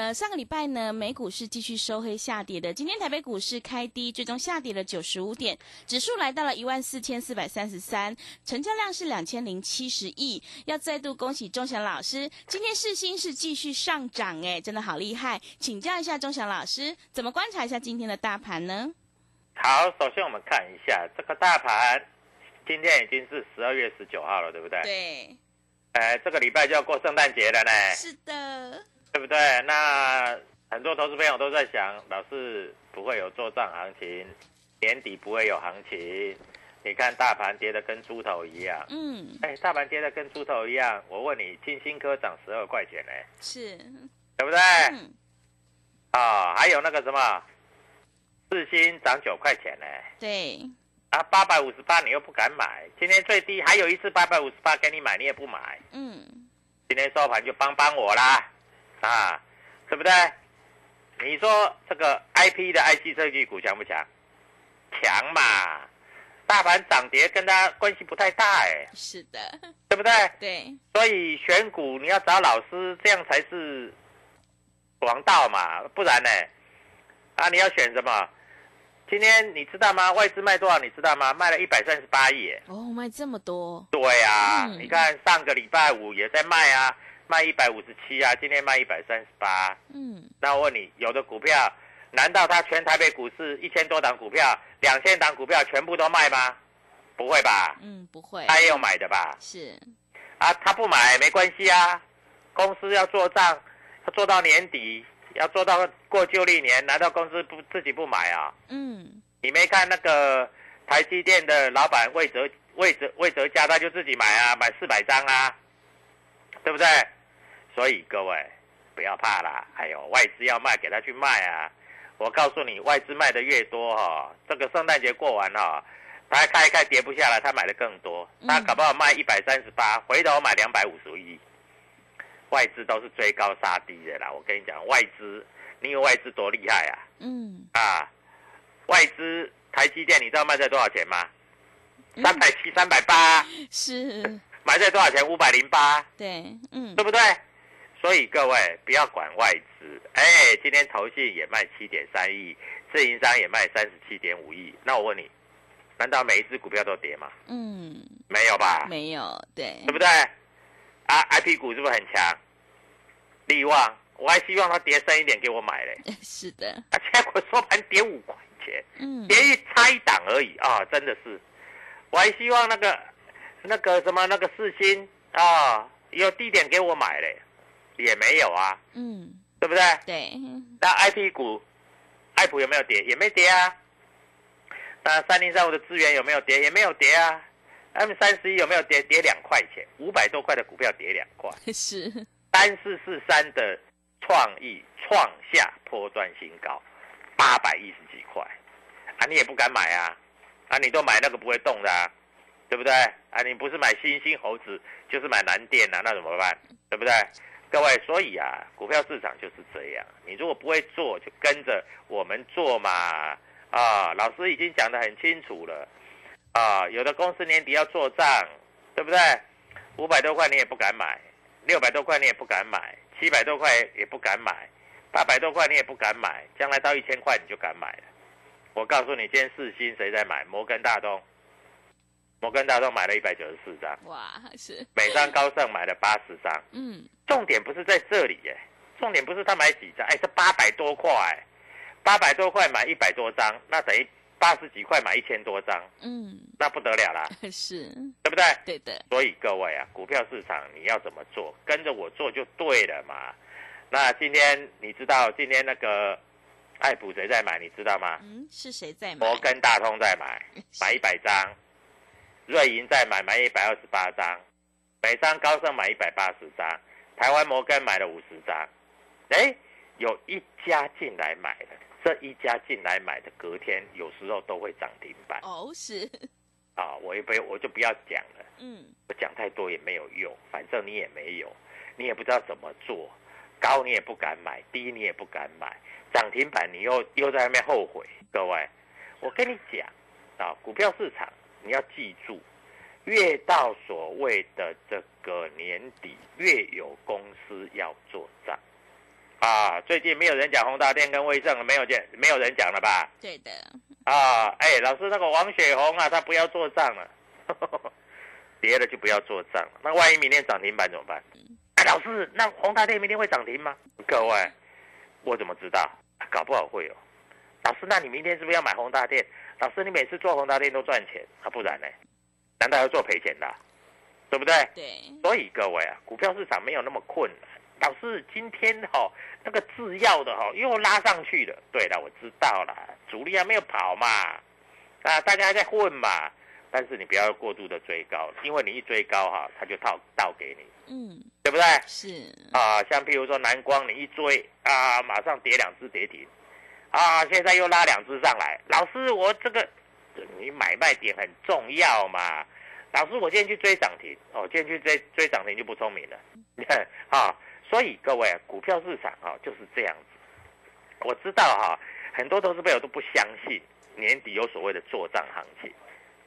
呃，上个礼拜呢，美股是继续收黑下跌的。今天台北股市开低，最终下跌了九十五点，指数来到了一万四千四百三十三，成交量是两千零七十亿。要再度恭喜钟祥老师，今天市心是继续上涨，哎，真的好厉害！请教一下钟祥老师，怎么观察一下今天的大盘呢？好，首先我们看一下这个大盘，今天已经是十二月十九号了，对不对？对。呃，这个礼拜就要过圣诞节了呢。是的。对不对？那很多投资朋友都在想，老是不会有做账行情，年底不会有行情。你看大盘跌的跟猪头一样。嗯。哎，大盘跌的跟猪头一样。我问你，金星科涨十二块钱呢？是。对不对？嗯。啊，还有那个什么，四星涨九块钱呢？对。啊，八百五十八你又不敢买，今天最低还有一次八百五十八给你买，你也不买。嗯。今天收盘就帮帮我啦。啊，对不对？你说这个 I P 的 I C 设计股强不强？强嘛，大盘涨跌跟它关系不太大哎。是的，对不对？对。所以选股你要找老师，这样才是王道嘛，不然呢？啊，你要选什么？今天你知道吗？外资卖多少？你知道吗？卖了一百三十八亿。哦，卖这么多。对啊，你看上个礼拜五也在卖啊。卖一百五十七啊，今天卖一百三十八。嗯，那我问你，有的股票，难道他全台北股市一千多档股票，两千档股票全部都卖吗？不会吧？嗯，不会。他也有买的吧？是。啊，他不买没关系啊，公司要做账，他做到年底，要做到过旧历年，难道公司不自己不买啊？嗯。你没看那个台积电的老板魏哲魏哲魏哲家，他就自己买啊，买四百张啊，对不对？所以各位不要怕啦，还有外资要卖，给他去卖啊！我告诉你，外资卖的越多哈，这个圣诞节过完了，他看一看跌不下来，他买的更多，他搞不好卖一百三十八，回头买两百五十一。外资都是追高杀低的啦，我跟你讲，外资，你有外资多厉害啊？嗯。啊，外资台积电，你知道卖在多少钱吗？三百七、三百八。是。买在多少钱？五百零八。对，嗯，对不对？所以各位不要管外资，哎，今天投信也卖七点三亿，自营商也卖三十七点五亿。那我问你，难道每一只股票都跌吗？嗯，没有吧？没有，对，对不对？啊，I P 股是不是很强？力旺，我还希望它跌深一点给我买嘞。是的，啊，结果收盘跌五块钱，嗯，跌一差一档而已啊，真的是。我还希望那个那个什么那个四星啊，有低点给我买嘞。也没有啊，嗯，对不对？对。那 I P 股，爱普有没有跌？也没跌啊。那三零三五的资源有没有跌？也没有跌啊。M 三十一有没有跌？跌两块钱，五百多块的股票跌两块。是。三四四三的创意创下破断新高，八百一十几块，啊，你也不敢买啊，啊，你都买那个不会动的，啊，对不对？啊，你不是买星星猴子，就是买蓝电啊，那怎么办？对不对？各位，所以啊，股票市场就是这样。你如果不会做，就跟着我们做嘛。啊，老师已经讲得很清楚了。啊，有的公司年底要做账，对不对？五百多块你也不敢买，六百多块你也不敢买，七百多块也不敢买，八百多块你也不敢买，将来到一千块你就敢买了。我告诉你，今天四星谁在买？摩根大通。摩根大通买了一百九十四张，哇，是美商高盛买了八十张，嗯，重点不是在这里耶，重点不是他买几张，哎，是八百多块，八百多块买一百多张，那等于八十几块买一千多张，嗯，那不得了啦，是，对不对？对的。所以各位啊，股票市场你要怎么做，跟着我做就对了嘛。那今天你知道今天那个爱普谁在买？你知道吗？嗯，是谁在买？摩根大通在买，买一百张。瑞银再买，买一百二十八张。北商高盛买一百八十张。台湾摩根买了五十张。哎，有一家进来买的，这一家进来买的，隔天有时候都会涨停板。哦，是。啊，我也不，我就不要讲了。嗯，我讲太多也没有用，反正你也没有，你也不知道怎么做，高你也不敢买，低你也不敢买，涨停板你又又在那边后悔。各位，我跟你讲啊，股票市场你要记住，越到所谓的这个年底，越有公司要做账。啊，最近没有人讲宏达电跟威盛了，没有见，没有人讲了吧？对的。啊，哎，老师，那个王雪红啊，他不要做账了，别的就不要做账了。那万一明天涨停板怎么办？哎，老师，那宏达电明天会涨停吗？各位，我怎么知道？搞不好会哦。老师，那你明天是不是要买宏大电？老师，你每次做宏大电都赚钱，啊，不然呢？难道要做赔钱的？对不对？对。所以各位啊，股票市场没有那么困难。老师，今天哈那个制药的哈又拉上去了。对了，我知道了，主力还没有跑嘛，啊，大家还在混嘛。但是你不要过度的追高，因为你一追高哈，他就套倒给你，嗯，对不对？是啊，像譬如说南光，你一追啊，马上跌两只跌停，啊，现在又拉两只上来。老师，我这个你买卖点很重要嘛。老师，我今天去追涨停，哦，今天去追追涨停就不聪明了，你 看啊。所以各位，股票市场啊就是这样子。我知道哈，很多投资朋友都不相信年底有所谓的做账行情。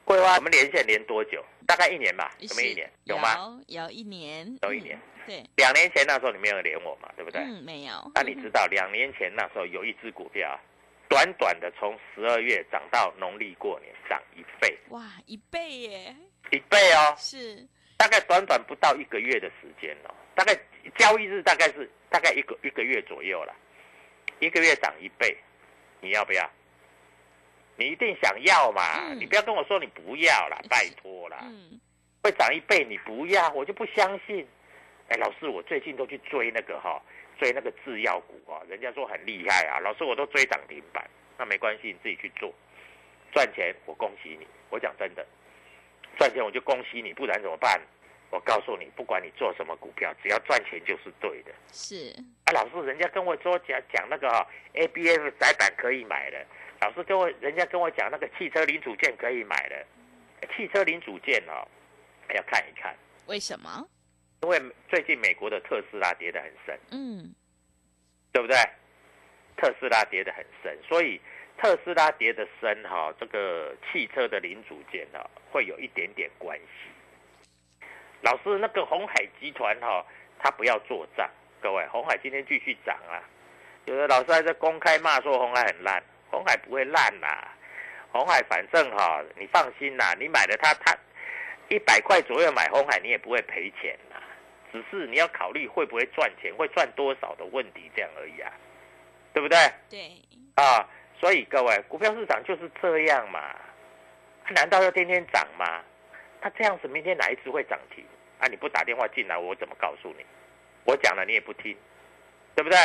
桂花，我们连线连多久？大概一年吧？有没有一年？有吗？有一年。有一年。对。两年前那时候你没有连我嘛？对不对？嗯，没有。那你知道两年前那时候有一只股票，短短的从十二月涨到农历过年，涨一倍。哇，一倍耶！一倍哦。是。大概短短不到一个月的时间哦，大概交易日大概是大概一个一个月左右了，一个月涨一倍，你要不要？你一定想要嘛？你不要跟我说你不要啦，拜托了。会涨一倍你不要，我就不相信。哎，老师，我最近都去追那个哈，追那个制药股啊，人家说很厉害啊。老师，我都追涨停板，那没关系，你自己去做，赚钱我恭喜你。我讲真的。赚钱我就恭喜你，不然怎么办？我告诉你，不管你做什么股票，只要赚钱就是对的。是啊，老师，人家跟我说讲讲那个哈，A B F 窄板可以买的。老师跟我，人家跟我讲那个汽车零组件可以买了。汽车零组件哦，要看一看。为什么？因为最近美国的特斯拉跌得很深。嗯，对不对？特斯拉跌得很深，所以。特斯拉跌得深哈，这个汽车的零组件哈，会有一点点关系。老师，那个红海集团哈，他不要做账。各位，红海今天继续涨啊！有的老师还在公开骂说红海很烂，红海不会烂呐。红海反正哈，你放心啦，你买了它，它一百块左右买红海，你也不会赔钱呐。只是你要考虑会不会赚钱，会赚多少的问题这样而已啊，对不对？对。啊。所以各位，股票市场就是这样嘛？难道要天天涨吗？那这样子，明天哪一次会涨停？啊，你不打电话进来，我怎么告诉你？我讲了你也不听，对不对？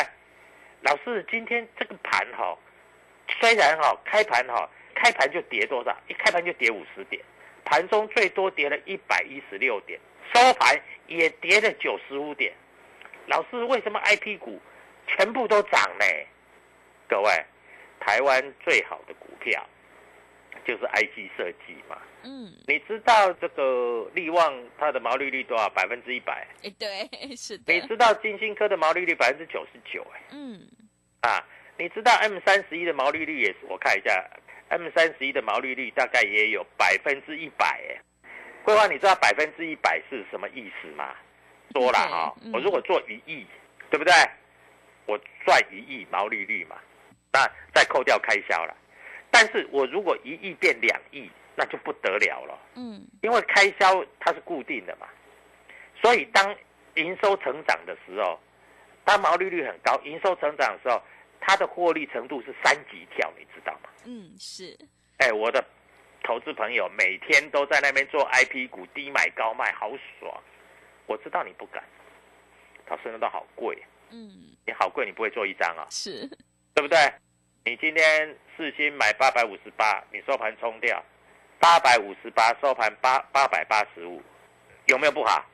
老师，今天这个盘哈，虽然哈开盘哈开盘就跌多少？一开盘就跌五十点，盘中最多跌了一百一十六点，收盘也跌了九十五点。老师，为什么 I P 股全部都涨呢？各位。台湾最好的股票就是 IC 设计嘛。嗯，你知道这个利旺它的毛利率多少？百分之一百。哎，对，是的。你知道金星科的毛利率百分之九十九？哎，嗯，啊，你知道 M 三十一的毛利率也是？我看一下，M 三十一的毛利率大概也有百分之一百。哎，桂花，你知道百分之一百是什么意思吗？说了哈，我如果做一亿，对不对？我赚一亿毛利率嘛。那再扣掉开销了，但是我如果一亿变两亿，那就不得了了。嗯，因为开销它是固定的嘛，所以当营收成长的时候，当毛利率很高，营收成长的时候，它的获利程度是三级跳，你知道吗？嗯，是。哎，我的投资朋友每天都在那边做 IP 股，低买高卖，好爽。我知道你不敢，他身上都好贵。嗯，你好贵，你不会做一张啊？是。对不对？你今天四星买八百五十八，你收盘冲掉八百五十八，收盘八八百八十五，有没有不好？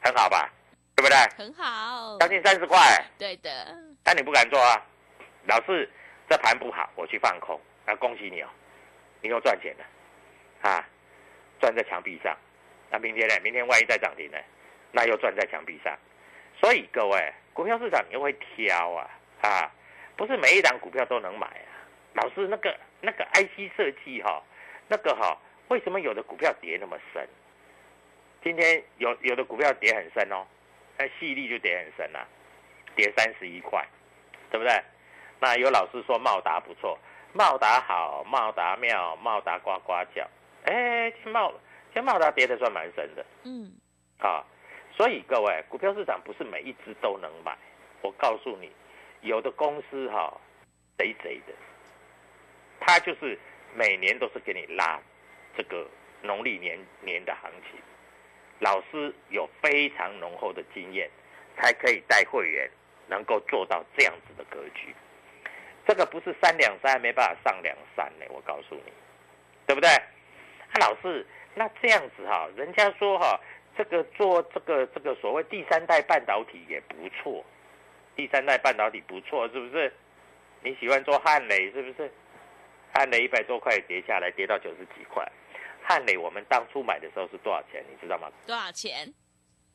很好吧，对不对？很好，将近三十块。对的。但你不敢做啊，老是这盘不好，我去放空，那恭喜你哦，你又赚钱了，啊，赚在墙壁上。那明天呢？明天万一再涨停呢？那又赚在墙壁上。所以各位，股票市场你又会挑啊啊，不是每一档股票都能买啊。老师，那个那个 IC 设计哈，那个哈，为什么有的股票跌那么深？今天有有的股票跌很深哦，那细粒就跌很深了，跌三十一块，对不对？那有老师说茂达不错，茂达好，茂达妙，茂达呱呱叫，哎，茂，天茂达跌的算蛮深的，嗯，啊。所以各位，股票市场不是每一只都能买。我告诉你，有的公司哈，贼贼的，他就是每年都是给你拉这个农历年年的行情。老师有非常浓厚的经验，才可以带会员能够做到这样子的格局。这个不是三两三没办法上两三呢，我告诉你，对不对？啊，老师，那这样子哈，人家说哈。这个做这个这个所谓第三代半导体也不错，第三代半导体不错，是不是？你喜欢做汉磊是不是？汉磊一百多块跌下来，跌到九十几块。汉磊我们当初买的时候是多少钱？你知道吗？多少钱？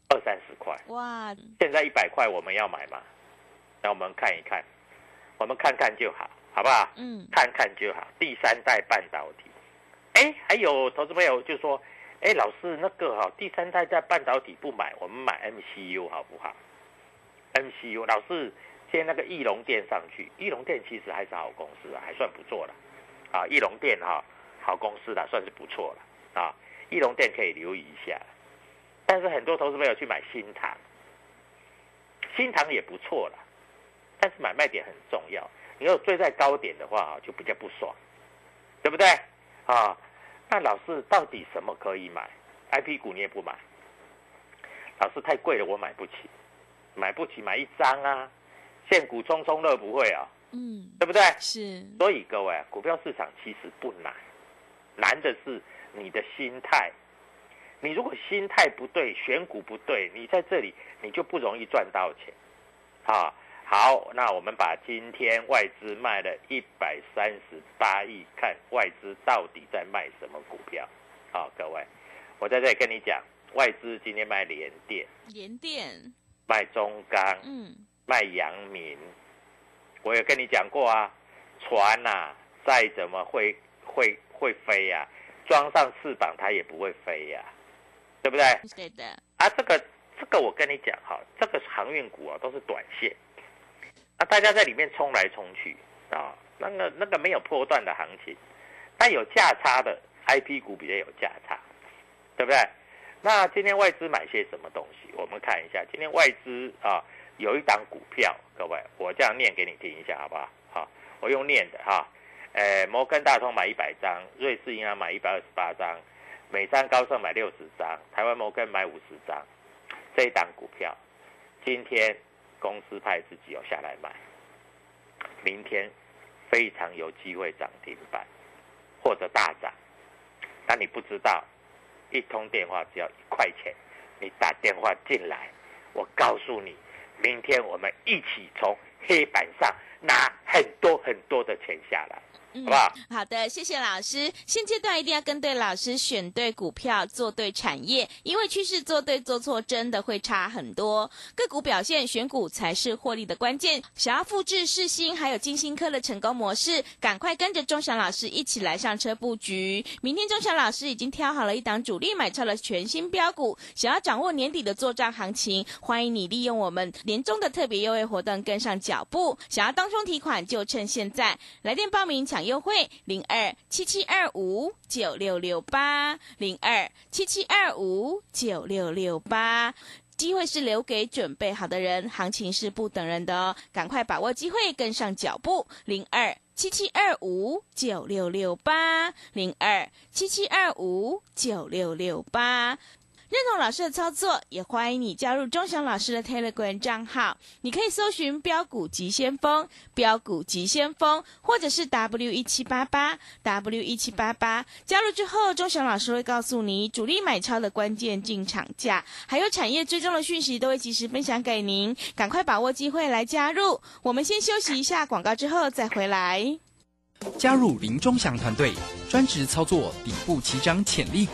二三十块。哇！现在一百块我们要买吗？那我们看一看，我们看看就好，好不好？嗯。看看就好。第三代半导体，哎，还有投资朋友就说。哎，老师，那个哈，第三代在半导体不买，我们买 MCU 好不好？MCU，老师，现在那个翼龙电上去，翼龙电其实还是好公司啊，还算不错了，啊，翼龙电哈，好公司的算是不错了，啊，翼龙电可以留意一下。但是很多投资朋友去买新塘，新塘也不错了，但是买卖点很重要，你要追在高点的话就比较不爽，对不对？啊。那老师到底什么可以买？I P 股你也不买，老师太贵了，我买不起，买不起买一张啊！现股冲冲乐不会啊，嗯，对不对？是。所以各位，股票市场其实不难，难的是你的心态。你如果心态不对，选股不对，你在这里你就不容易赚到钱，啊。好，那我们把今天外资卖了一百三十八亿，看外资到底在卖什么股票。好，各位，我在这里跟你讲，外资今天卖联电，联电卖中钢，嗯，卖阳明。我有跟你讲过啊，船呐，再怎么会会会飞呀，装上翅膀它也不会飞呀，对不对？对的。啊，这个这个我跟你讲哈，这个航运股啊都是短线。那大家在里面冲来冲去啊，那个那个没有破断的行情，但有价差的 I P 股比较有价差，对不对？那今天外资买些什么东西？我们看一下，今天外资啊有一档股票，各位，我这样念给你听一下，好不好？好，我用念的哈，呃，摩根大通买一百张，瑞士银行买一百二十八张，美商高盛买六十张，台湾摩根买五十张，这一档股票今天。公司派自己要下来买，明天非常有机会涨停板或者大涨，但你不知道，一通电话只要一块钱，你打电话进来，我告诉你，明天我们一起从黑板上拿很多很多的钱下来。好不好？好的，谢谢老师。现阶段一定要跟对老师，选对股票，做对产业，因为趋势做对做错真的会差很多。个股表现，选股才是获利的关键。想要复制世新还有金星科的成功模式，赶快跟着钟祥老师一起来上车布局。明天钟祥老师已经挑好了一档主力买超了全新标股，想要掌握年底的作战行情，欢迎你利用我们年终的特别优惠活动跟上脚步。想要当中提款，就趁现在来电报名抢。优惠零二七七二五九六六八零二七七二五九六六八，机会是留给准备好的人，行情是不等人的哦，赶快把握机会，跟上脚步零二七七二五九六六八零二七七二五九六六八。认同老师的操作，也欢迎你加入钟祥老师的 Telegram 账号。你可以搜寻“标股急先锋”、“标股急先锋”，或者是 W 一七八八 W 一七八八。加入之后，钟祥老师会告诉你主力买超的关键进场价，还有产业追踪的讯息，都会及时分享给您。赶快把握机会来加入。我们先休息一下广告，之后再回来。加入林钟祥团队，专职操作底部起涨潜力股。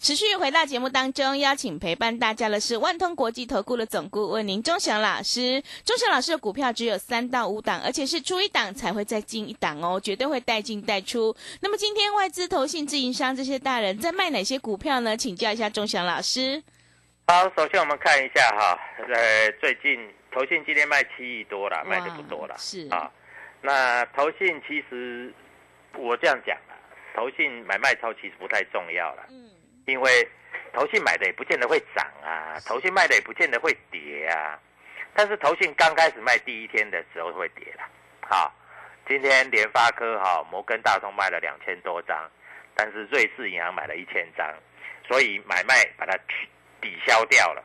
持续回到节目当中，邀请陪伴大家的是万通国际投顾的总顾问林忠祥老师。忠祥老师的股票只有三到五档，而且是出一档才会再进一档哦，绝对会带进带出。那么今天外资、投信、自营商这些大人在卖哪些股票呢？请教一下忠祥老师。好，首先我们看一下哈，呃，最近投信今天卖七亿多了，卖的不多了，是啊。那投信其实我这样讲啊，投信买卖超其实不太重要了。嗯。因为投信买的也不见得会涨啊，投信卖的也不见得会跌啊。但是投信刚开始卖第一天的时候会跌了。好，今天联发科哈，摩根大通卖了两千多张，但是瑞士银行买了一千张，所以买卖把它抵消掉了。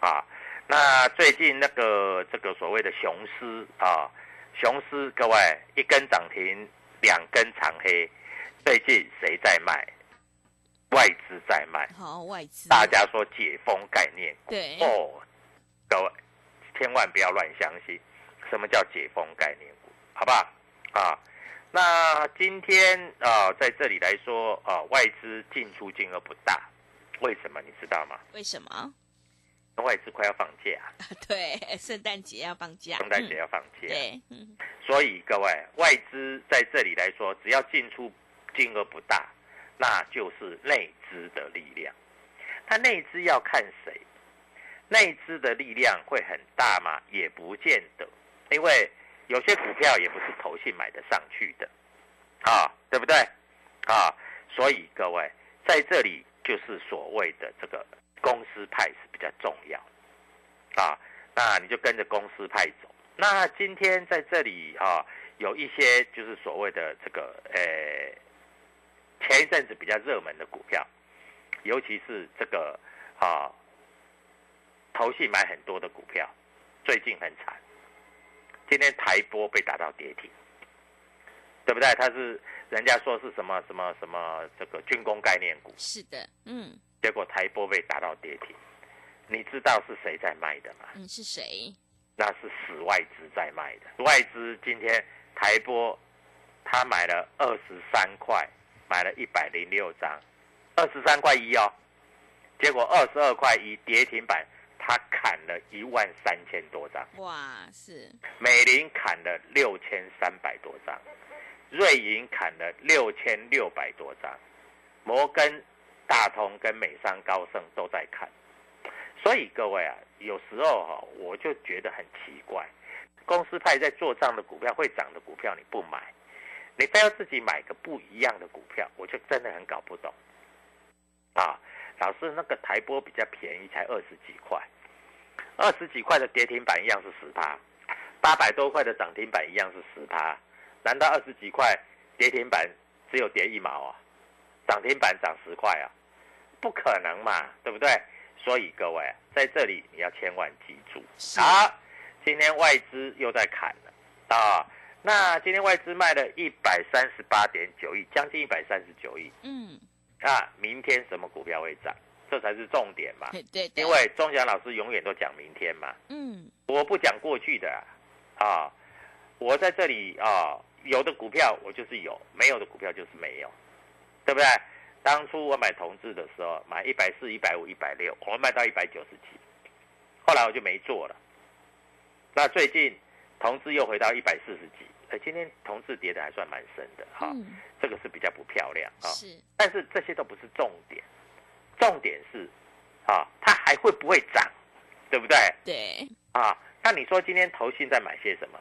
啊，那最近那个这个所谓的雄狮啊，雄狮各位一根涨停，两根长黑，最近谁在卖？外资在卖，好外资，大家说解封概念，对。哦，各位千万不要乱相信，什么叫解封概念股，好不好？啊，那今天啊，在这里来说啊，外资进出金额不大，为什么你知道吗？为什么？外资快要放假，对，圣诞节要放假，圣诞节要放假，对，所以各位外资在这里来说，只要进出金额不大。那就是内资的力量，那内资要看谁？内资的力量会很大吗？也不见得，因为有些股票也不是投信买得上去的，啊，对不对？啊，所以各位在这里就是所谓的这个公司派是比较重要，啊，那你就跟着公司派走。那今天在这里啊，有一些就是所谓的这个呃。前一阵子比较热门的股票，尤其是这个啊，投信买很多的股票，最近很惨。今天台波被打到跌停，对不对？它是人家说是什么什么什么这个军工概念股，是的，嗯。结果台波被打到跌停，你知道是谁在卖的吗？嗯，是谁？那是死外资在卖的。外资今天台波他买了二十三块。买了一百零六张，二十三块一哦，结果二十二块一跌停板，他砍了一万三千多张。哇，是。美林砍了六千三百多张，瑞银砍了六千六百多张，摩根大通跟美商高盛都在砍。所以各位啊，有时候哈，我就觉得很奇怪，公司派在做账的股票会涨的股票你不买。你非要自己买个不一样的股票，我就真的很搞不懂。啊，老师，那个台波比较便宜，才二十几块，二十几块的跌停板一样是十趴，八百多块的涨停板一样是十趴，难道二十几块跌停板只有跌一毛啊？涨停板涨十块啊？不可能嘛，对不对？所以各位在这里你要千万记住。好，今天外资又在砍了啊。那今天外资卖了一百三十八点九亿，将近一百三十九亿。嗯，啊，明天什么股票会涨？这才是重点嘛。对，因为钟祥老师永远都讲明天嘛。嗯，我不讲过去的啊，我在这里啊，有的股票我就是有，没有的股票就是没有，对不对？当初我买同志的时候，买一百四、一百五、一百六，我卖到一百九十几，后来我就没做了。那最近。同志又回到一百四十几，呃，今天同志跌的还算蛮深的哈，这个是比较不漂亮啊。是，但是这些都不是重点，重点是，啊，它还会不会涨，对不对？对。啊，那你说今天投信在买些什么？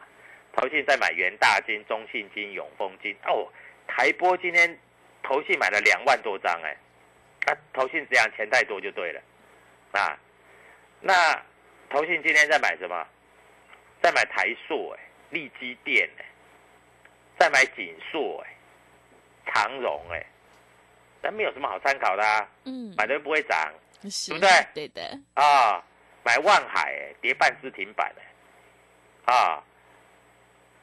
投信在买元大金、中信金、永丰金。哦，台波今天投信买了两万多张，哎，那投信这样钱太多就对了，啊，那投信今天在买什么？在买台塑，哎，利基电，哎，在买锦硕，哎，长荣，哎，那没有什么好参考的啊，嗯，买的不会涨，对不对？对的，啊。买万海，跌半只停板，啊，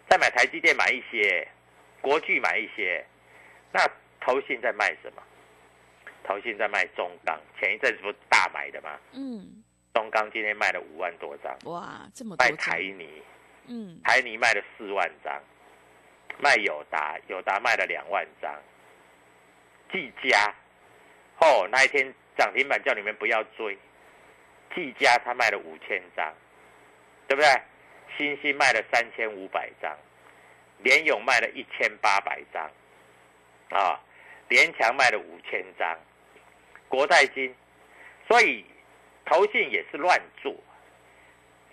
再买台积电买一些，国巨买一些，那投信在卖什么？投信在卖中钢，前一阵子不是大买的吗？嗯，中钢今天卖了五万多张，哇，这么多！卖台泥，嗯，台泥卖了四万张，卖友达，友达卖了两万张，技嘉，哦，那一天涨停板叫你们不要追。技嘉他卖了五千张，对不对？新兴卖了三千五百张，联勇卖了一千八百张，啊，联强卖了五千张，国泰金，所以投信也是乱做，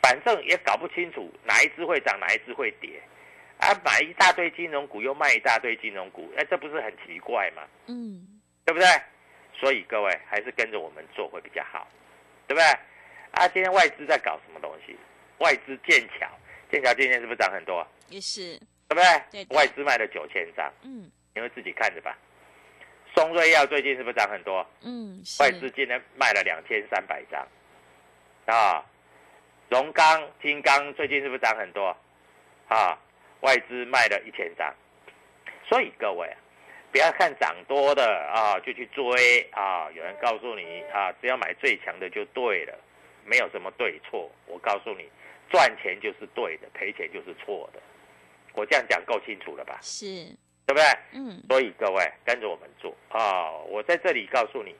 反正也搞不清楚哪一只会涨，哪一只会跌，啊，买一大堆金融股又卖一大堆金融股，哎，这不是很奇怪吗？嗯，对不对？所以各位还是跟着我们做会比较好，对不对？啊，今天外资在搞什么东西？外资剑桥，剑桥今天是不是涨很多？也是，对不对？外资卖了九千张，嗯，你们自己看着吧。松瑞药最近是不是涨很多？嗯，外资今天卖了两千三百张，啊，荣钢、金刚最近是不是涨很多？啊，外资卖了一千张。所以各位啊，不要看涨多的啊就去追啊，有人告诉你啊，只要买最强的就对了。没有什么对错，我告诉你，赚钱就是对的，赔钱就是错的。我这样讲够清楚了吧？是，对不对？嗯。所以各位跟着我们做啊！我在这里告诉你，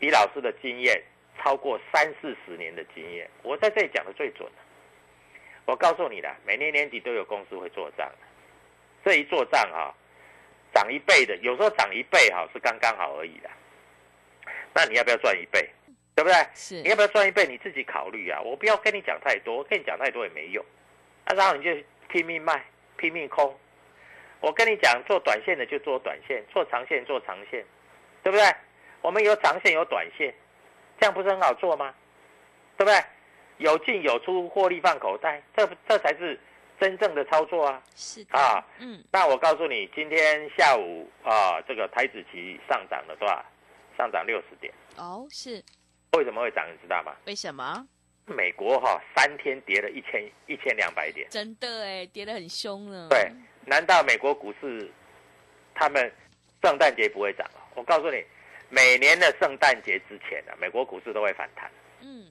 李老师的经验超过三四十年的经验，我在这里讲的最准我告诉你的，每年年底都有公司会做账，这一做账哈，涨一倍的，有时候涨一倍哈是刚刚好而已的。那你要不要赚一倍？对不对？是，你要不要赚一倍？你自己考虑啊！我不要跟你讲太多，跟你讲太多也没用。啊，然后你就拼命卖，拼命空。我跟你讲，做短线的就做短线，做长线做长线，对不对？我们有长线有短线，这样不是很好做吗？对不对？有进有出，获利放口袋，这这才是真正的操作啊！是啊，嗯。那我告诉你，今天下午啊，这个台子期上涨了多少？上涨六十点。哦，是。为什么会涨？你知道吗？为什么？美国哈三天跌了一千一千两百点，真的哎，跌得很凶呢。对，难道美国股市他们圣诞节不会涨我告诉你，每年的圣诞节之前啊，美国股市都会反弹。嗯，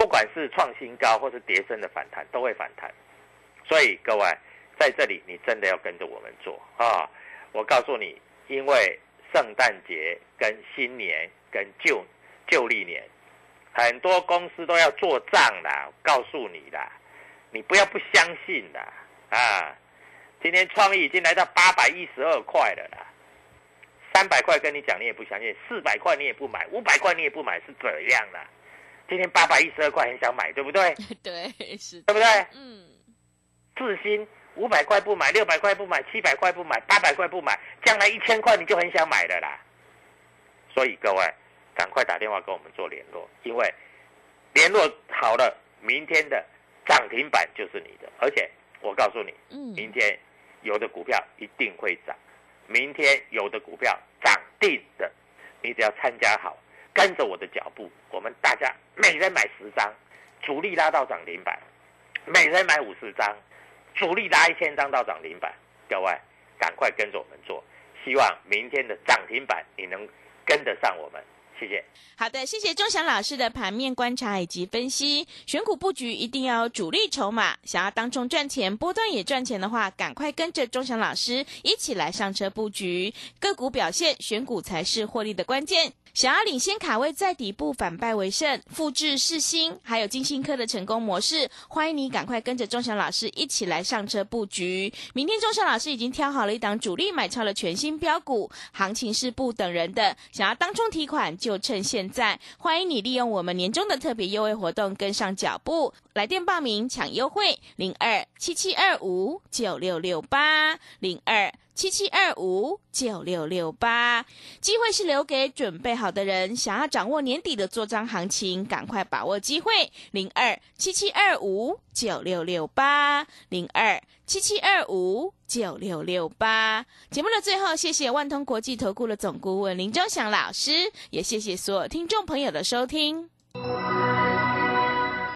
不管是创新高或是跌升的反弹，都会反弹。所以各位在这里，你真的要跟着我们做啊！我告诉你，因为圣诞节跟新年跟旧旧历年。很多公司都要做账啦，告诉你的，你不要不相信的啊！今天创意已经来到八百一十二块了啦，三百块跟你讲你也不相信，四百块你也不买，五百块你也不买，是怎样的？今天八百一十二块很想买，对不对？对，是，对不对？嗯。四星五百块不买，六百块不买，七百块不买，八百块不买，将来一千块你就很想买的啦。所以各位。赶快打电话跟我们做联络，因为联络好了，明天的涨停板就是你的。而且我告诉你，明天有的股票一定会涨，明天有的股票涨定的，你只要参加好，跟着我的脚步，我们大家每人买十张，主力拉到涨停板，每人买五十张，主力拉一千张到涨停板。各位赶快跟着我们做，希望明天的涨停板你能跟得上我们。谢谢。好的，谢谢钟祥老师的盘面观察以及分析。选股布局一定要有主力筹码，想要当中赚钱、波段也赚钱的话，赶快跟着钟祥老师一起来上车布局个股表现，选股才是获利的关键。想要领先卡位在底部反败为胜，复制世新还有金星科的成功模式，欢迎你赶快跟着钟祥老师一起来上车布局。明天钟祥老师已经挑好了一档主力买超的全新标股，行情是不等人的，想要当中提款就。就趁现在，欢迎你利用我们年终的特别优惠活动跟上脚步，来电报名抢优惠零二七七二五九六六八零二。七七二五九六六八，机会是留给准备好的人。想要掌握年底的做账行情，赶快把握机会。零二七七二五九六六八，零二七七二五九六六八。节目的最后，谢谢万通国际投顾的总顾问林忠祥老师，也谢谢所有听众朋友的收听。